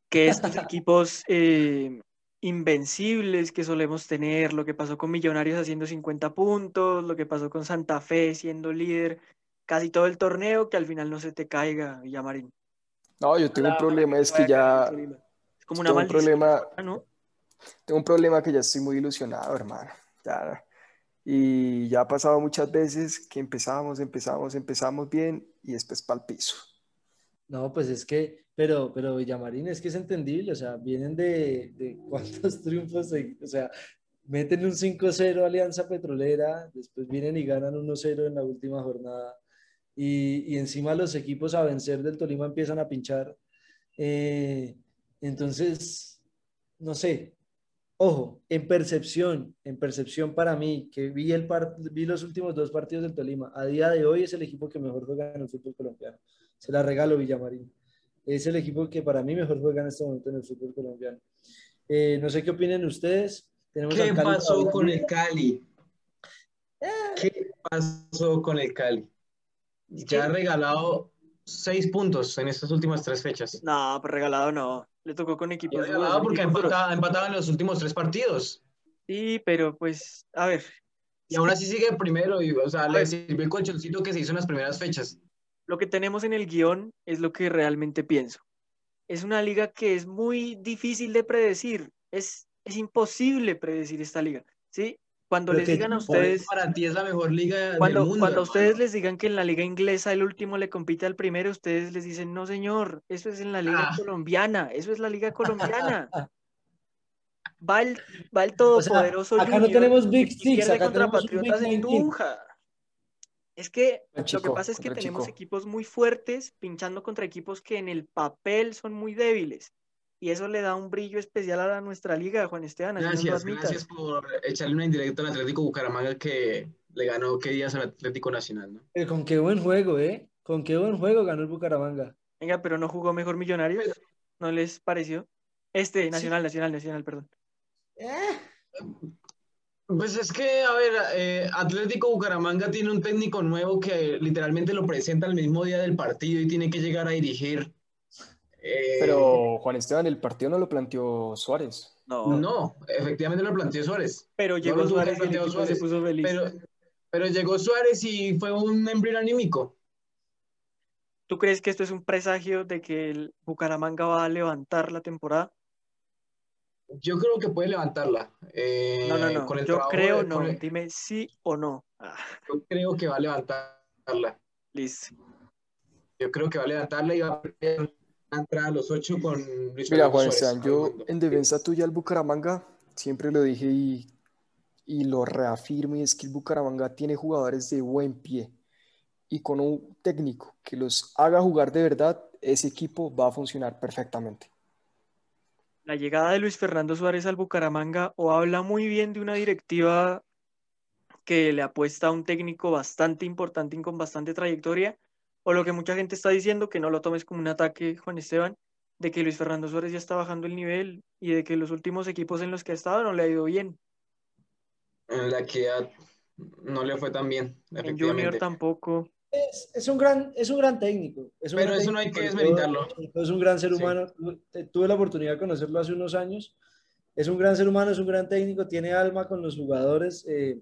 que estos equipos eh, invencibles que solemos tener, lo que pasó con Millonarios haciendo 50 puntos, lo que pasó con Santa Fe siendo líder casi todo el torneo, que al final no se te caiga, Villamarín. No, yo tengo un problema, es que ya. Es como una tengo un problema, ¿no? tengo un problema que ya estoy muy ilusionado, hermano. Ya, y ya ha pasado muchas veces que empezamos, empezamos, empezamos bien y después para el piso. No, pues es que, pero, pero Villamarín es que es entendible, o sea, vienen de, de cuántos triunfos, se- o sea, meten un 5-0 a Alianza Petrolera, después vienen y ganan 1-0 en la última jornada, y, y encima los equipos a vencer del Tolima empiezan a pinchar. Eh, entonces, no sé, ojo, en percepción, en percepción para mí, que vi, el par- vi los últimos dos partidos del Tolima, a día de hoy es el equipo que mejor juega en el fútbol colombiano. Se la regalo Villamarín. Es el equipo que para mí mejor juega en este momento en el fútbol colombiano. Eh, no sé qué opinen ustedes. Tenemos ¿Qué pasó con el Cali? ¿Qué pasó con el Cali? Ya ha regalado seis puntos en estas últimas tres fechas. No, pues regalado no. Le tocó con equipos duros, regalado porque ha equipos empatado, ha empatado en los últimos tres partidos. Sí, pero pues, a ver, Y aún así sigue primero. Y, o sea, le ver. sirvió el colchoncito que se hizo en las primeras fechas. lo que tenemos en el guion es lo que realmente pienso. Es una liga que es muy difícil de predecir. Es, es imposible predecir esta liga. ¿sí? Cuando Pero les digan a ustedes, para ti es la mejor liga cuando, del mundo. cuando ustedes les digan que en la liga inglesa el último le compite al primero, ustedes les dicen, no señor, eso es en la liga Ah. colombiana, eso es la liga colombiana. Va el, va el O sea, todopoderoso acá no tenemos Big Six, acá contra Patriotas en 19. Tunja. Es que lo que pasa es que tenemos chico. equipos muy fuertes pinchando contra equipos que en el papel son muy débiles. Y eso le da un brillo especial a la- nuestra liga, Juan Esteban. Gracias, gracias por echarle una indirecta al Atlético Bucaramanga que le ganó qué días al Atlético Nacional, ¿no? Eh, Con qué buen juego, ¿eh? Con qué buen juego ganó el Bucaramanga. Venga, pero no jugó mejor Millonarios. ¿No les pareció? Este, Nacional, Nacional, Nacional, perdón. Pues es que, a ver, eh, Atlético Bucaramanga tiene un técnico nuevo que literalmente lo presenta el mismo día del partido y tiene que llegar a dirigir. Eh, Pero Juan Esteban, el partido no lo planteó Suárez. No, no, efectivamente lo planteó Suárez. pero llegó Suárez y el se puso feliz. Pero, pero llegó Suárez y fue un embrión anímico. ¿Tú crees que esto es un presagio de que el Bucaramanga va a levantar la temporada? Yo creo que puede levantarla. eh, No, no, no. con el Yo creo de- no. el- Dime sí o no. Ah, yo creo que va a levantarla. listo. Yo creo que va a levantarla y va a perder entrada a los ocho con Luis Mira, Fernando Juan Suárez, Esteban, yo armando. en defensa tuya al Bucaramanga, siempre lo dije y, y lo reafirmo, y es que el Bucaramanga tiene jugadores de buen pie. Y con un técnico que los haga jugar de verdad, ese equipo va a funcionar perfectamente. La llegada de Luis Fernando Suárez al Bucaramanga o habla muy bien de una directiva que le apuesta a un técnico bastante importante y con bastante trayectoria, o lo que mucha gente está diciendo, que no lo tomes como un ataque, Juan Esteban, de que Luis Fernando Suárez ya está bajando el nivel y de que los últimos equipos en los que ha estado no le ha ido bien. En la que no le fue tan bien, En Junior efectivamente. tampoco. Es, es un gran, es un gran técnico. es un Pero gran eso no hay técnico, que desmeritarlo. Es un gran ser humano. Tu- Tuve la oportunidad de conocerlo hace unos años. Es un gran ser humano, es un gran técnico, tiene alma con los jugadores. eh,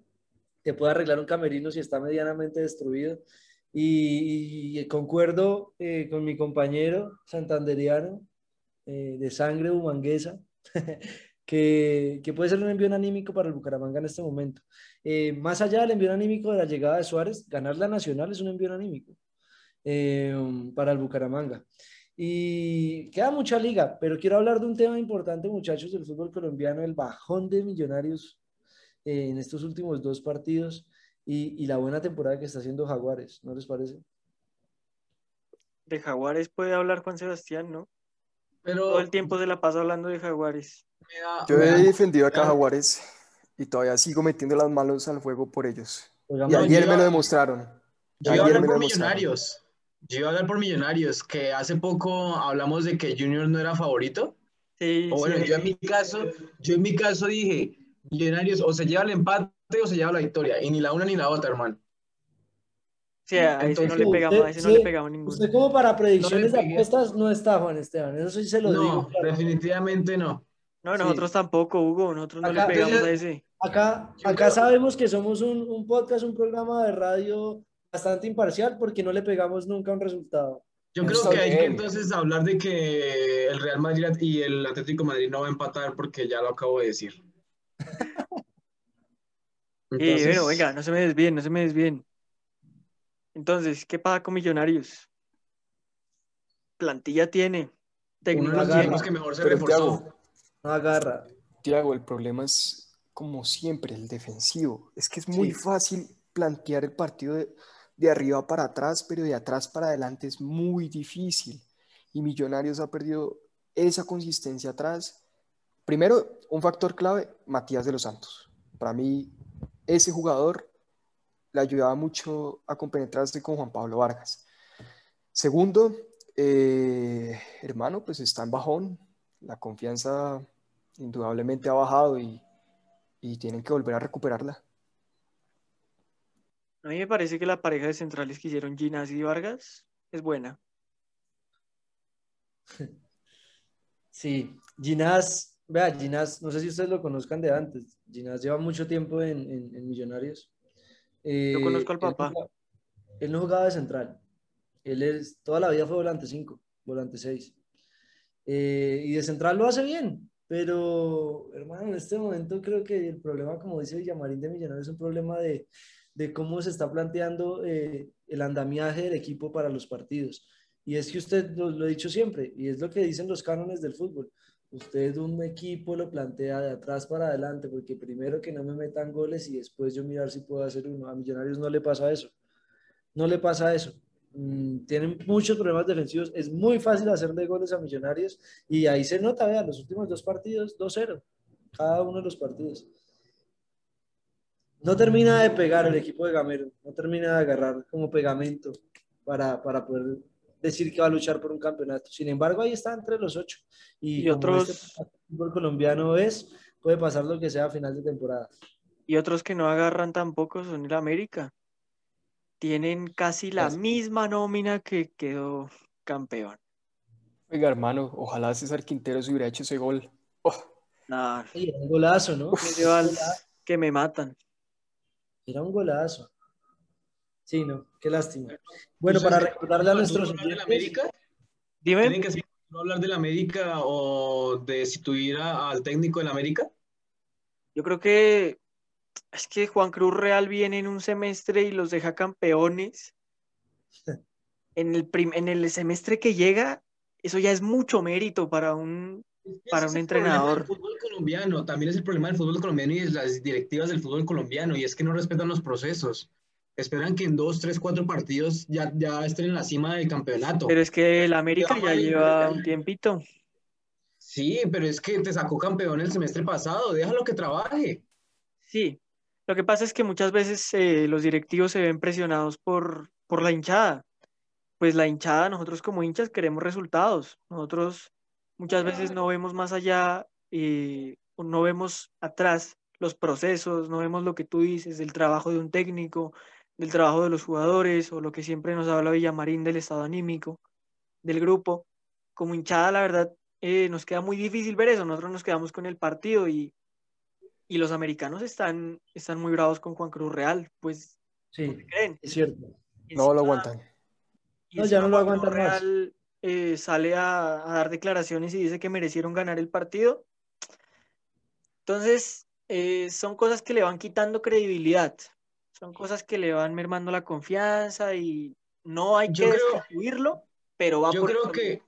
te puede arreglar un camerino si está medianamente destruido. Y, y concuerdo eh, con mi compañero santanderiano eh, de sangre humanguesa, que, que puede ser un envío anímico para el Bucaramanga en este momento. Eh, más allá del envío anímico de la llegada de Suárez, ganar la Nacional es un envío anímico eh, para el Bucaramanga. Y queda mucha liga, pero quiero hablar de un tema importante, muchachos, del fútbol colombiano, el bajón de millonarios eh, en estos últimos dos partidos y, y la buena temporada que está haciendo Jaguares, ¿no les parece? De Jaguares puede hablar Juan Sebastián, ¿no? Pero Todo el tiempo se la pasa hablando de Jaguares. da- Yo he defendido acá a Jaguares y todavía sigo metiendo las manos al fuego por ellos. Oigan, Y No, ayer yo me lo iba- demostraron. Yo iba a hablar me lo por demostraron. Millonarios. Yo iba a hablar por Millonarios, que hace poco hablamos de que Junior no era favorito. Sí, O bueno, sí, yo en mi caso, yo en mi caso dije, Millonarios o se lleva el empate o se lleva la victoria. Y ni la una ni la otra, hermano. sí, a ese no le Entonces, pegamos, a ese no usted- le pegamos ninguno. Usted como para predicciones de pegué. apuestas no está, Juan Esteban, eso sí se lo No, digo. claro. definitivamente no. No, sí. nosotros tampoco, Hugo, nosotros no Acá- le pegamos a entonces- ese. Acá, acá creo- sabemos que somos un, un podcast, un programa de radio bastante imparcial porque no le pegamos nunca un resultado. Yo creo Está que hay que bien. entonces hablar de que el Real Madrid y el Atlético de Madrid no va a empatar porque ya lo acabo de decir. Y Entonces, bueno, venga, no se me desvíen, no se me desvíen. Entonces, ¿qué pasa con Millonarios? Plantilla tiene, uno técnico de que mejor se reforzó. No agarra. Tiago, el problema es, como siempre, el defensivo. Es que es muy Sí. fácil plantear el partido de, de arriba para atrás, pero de atrás para adelante es muy difícil. Y Millonarios ha perdido esa consistencia atrás. Primero, un factor clave, Matías de los Santos. Para mí, ese jugador le ayudaba mucho a compenetrarse con Juan Pablo Vargas. Segundo, eh, hermano, pues está en bajón. La confianza indudablemente ha bajado y, y tienen que volver a recuperarla. A mí me parece que la pareja de centrales que hicieron Ginás y Vargas es buena. Sí, Ginás, vea, Ginás, no sé si ustedes lo conozcan de antes. Ginás lleva mucho tiempo en, en- en Millonarios. Eh, Yo conozco al él papá. jugaba- Él no jugaba de central. Él es, toda la vida fue volante 5, volante 6. y de central lo hace bien. Pero, hermano, en este momento creo que el problema, como dice Villamarín de Millonarios, es un problema de, de cómo se está planteando eh, el andamiaje del equipo para los partidos. Y es que usted lo, lo he dicho siempre, y es lo que dicen los cánones del fútbol. Usted un equipo lo plantea de atrás para adelante, porque primero que no me metan goles y después yo mirar si puedo hacer uno. A Millonarios no le pasa eso. No le pasa eso. Mm, tienen muchos problemas defensivos. Es muy fácil hacerle goles a Millonarios y ahí se nota, vean, los últimos dos partidos, 2-0, cada uno de los partidos. No termina de pegar el equipo de Gamero, no termina de agarrar como pegamento para, para poder decir que va a luchar por un campeonato. Sin embargo, ahí está entre los ocho. Y, Y como otros- este fútbol colombiano es, puede pasar lo que sea a final de temporada. Y otros que no agarran tampoco son el América. Tienen casi la misma nómina que quedó campeón. Oiga, hermano, ojalá César Quintero se hubiera hecho ese gol. Oh, Nah, Y era un golazo, ¿no? que me matan. Era un golazo. Sí, no, qué lástima. Bueno, ¿Ustedes para recordarle a nuestros hablar del oyentes, América? Dime, ¿Tienen que hablar del América o de destituir al técnico del América? yo creo que es que Juan Cruz Real viene en un semestre y los deja campeones. En el, prim- en el semestre que llega, eso ya es mucho mérito para un, Para un es el entrenador. del fútbol colombiano, también es el problema del fútbol colombiano y de las directivas del fútbol colombiano, y es que no respetan los procesos. Esperan que en dos, tres, cuatro partidos ya, ya estén en la cima del campeonato. pero es que el América ya lleva un tiempito. Sí, pero es que te sacó campeón el semestre pasado, déjalo que trabaje. Sí, lo que pasa es que muchas veces eh, los directivos se ven presionados por, por la hinchada. Pues la hinchada, nosotros como hinchas queremos resultados. Nosotros muchas veces no vemos más allá, eh, no vemos atrás los procesos, no vemos lo que tú dices, del trabajo de un técnico, del trabajo de los jugadores, o lo que siempre nos habla Villamarín del estado anímico del grupo. Como hinchada, la verdad, eh, nos queda muy difícil ver eso. Nosotros nos quedamos con el partido y, y los americanos están, están muy bravos con Juan Cruz Real, pues, sí, ¿qué creen? es cierto. no lo aguantan. No, ya no lo Cruz aguantan más. Real, eh, sale a, a dar declaraciones y dice que merecieron ganar el partido. Entonces, eh, son cosas que le van quitando credibilidad, son cosas que le van mermando la confianza y no hay Yo que destituirlo, pero va Yo por creo que,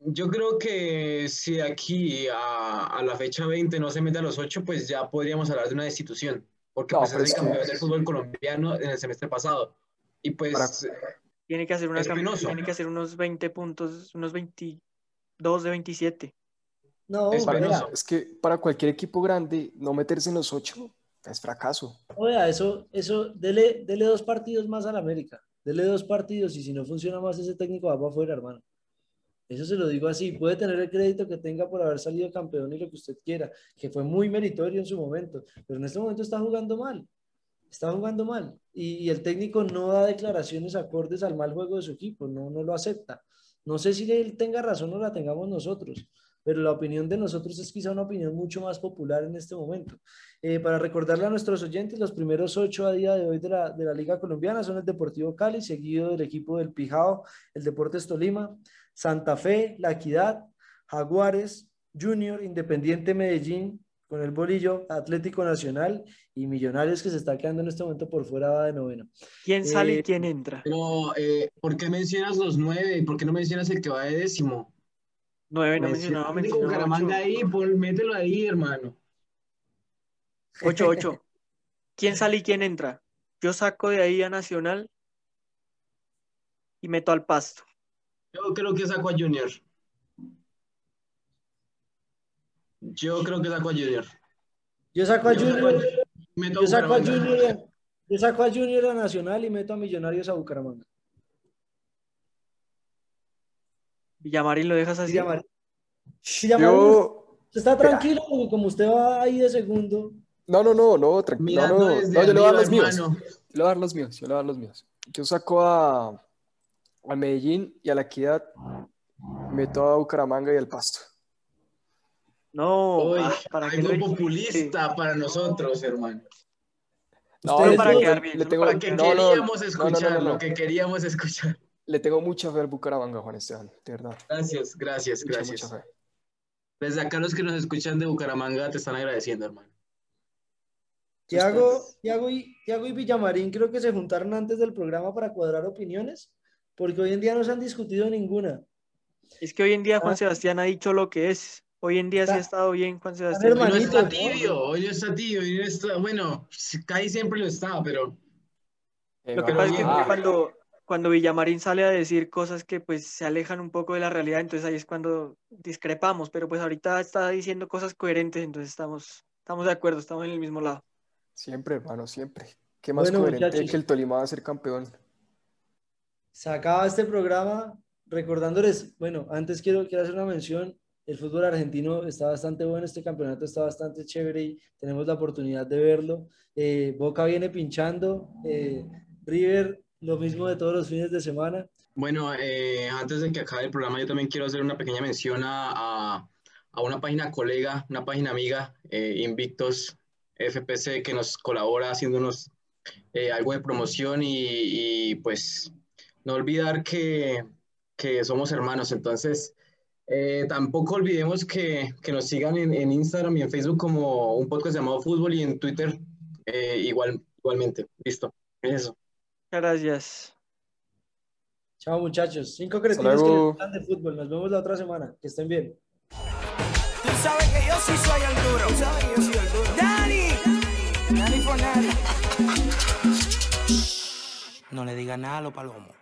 yo creo que si de aquí a, a la fecha 20 no se mete a los 8, pues ya podríamos hablar de una destitución, porque No, pues es el es que- campeón del fútbol colombiano en el semestre pasado. Y pues Para- Tiene que hacer una tiene que hacer unos 20 puntos, unos 22 de 27. No, Es penoso. Es que para cualquier equipo grande, no meterse en los ocho es fracaso. Oiga, eso, eso, dele, dele dos partidos más al América. Dele dos partidos y si no funciona más ese técnico va para afuera, hermano. Eso se lo digo así. Puede tener el crédito que tenga por haber salido campeón y lo que usted quiera, que fue muy meritorio en su momento, pero en este momento está jugando mal. Está jugando mal. Y, y el técnico no da declaraciones acordes al mal juego de su equipo, no, no lo acepta. No sé si él tenga razón o la tengamos nosotros, pero la opinión de nosotros es quizá una opinión mucho más popular en este momento. Eh, para recordarle a nuestros oyentes, los primeros ocho a día de hoy de la, de la Liga Colombiana son el Deportivo Cali, seguido del equipo del Pijao, el Deportes Tolima, Santa Fe, La Equidad, Jaguares, Junior, Independiente Medellín, con el Bolillo, Atlético Nacional y Millonarios que se está quedando en este momento por fuera va de noveno. ¿Quién sale y Eh, quién entra? Pero, eh, ¿por qué mencionas los nueve? ¿Por qué no mencionas el que va de décimo? Nueve, no Menciona mencionaba, mencionaba Bucaramanga ocho. ahí, pon- mételo ahí, hermano. Ocho, ocho. ¿Quién sale y quién entra? Yo saco de ahí a Nacional y meto al Pasto. Yo creo que saco a Junior. Yo creo que saco a Junior. Yo saco a Yo saco a- Junior, Meto yo saco a. Junior, yo saco a Junior a Nacional y meto a Millonarios a Bucaramanga. Villamarín lo dejas Sí, así. Sí, Yamari, Yo, está tranquilo porque como usted va ahí de segundo, no, no, no, no, tranquilo, no, no, no, yo le voy a dar los míos. Yo le voy a dar los míos, yo le voy a dar los míos. Yo saco a, a Medellín y a la Equidad, meto a Bucaramanga y al Pasto. No, Uy, ah, ¿para algo dijiste? populista para nosotros, hermano. No, para quedar bien, le solo tengo- para Lo que no, no, no, queríamos no, no, escuchar, no, no, lo que queríamos escuchar. Le tengo mucha fe al Bucaramanga, Juan Esteban, de verdad. Gracias, gracias, Mucha, gracias. mucha fe. Desde acá los que nos escuchan de Bucaramanga te están agradeciendo, hermano. Tiago, Tiago, y, Tiago y Villamarín creo que se juntaron antes del programa para cuadrar opiniones, porque hoy en día no se han discutido ninguna. Es que hoy en día Juan Ah. Sebastián ha dicho lo que es. Hoy en día sí ha Está- estado bien Juan Sebastián. Hoy no hermanito, está tibio, hoy no está tibio, hoy no está, bueno, casi siempre lo está, pero Lo que Eh, pasa es que ah, cuando, cuando Villamarín sale a decir cosas que pues se alejan un poco de la realidad, entonces ahí es cuando discrepamos, pero pues ahorita está diciendo cosas coherentes, entonces estamos, estamos de acuerdo, estamos en el mismo lado. Siempre, hermano, siempre. ¿Qué más Bueno, coherente que el Tolima va a ser campeón? Se acaba este programa recordándoles, bueno, antes quiero, quiero hacer una mención, el fútbol argentino está bastante bueno, este campeonato está bastante chévere y tenemos la oportunidad de verlo. Eh, Boca viene pinchando, eh, River lo mismo de todos los fines de semana. Bueno, eh, antes de que acabe el programa, yo también quiero hacer una pequeña mención a, a- una página colega, una página amiga, eh, Invictos FPC, que nos colabora haciéndonos eh, algo de promoción y, y, pues no olvidar que, que somos hermanos. Entonces, eh, tampoco olvidemos que, que nos sigan en, en Instagram y en Facebook como un podcast llamado Fútbol y en Twitter eh, igual, igualmente. Listo. Es eso. Gracias. Chao muchachos, cinco cretinos que gustan de fútbol. Nos vemos la otra semana. Que estén bien. Tú sabes que yo sí soy el duro. Tú sabes que yo soy el duro. Dani. Dani Fonari. No le diga nada a los palomos.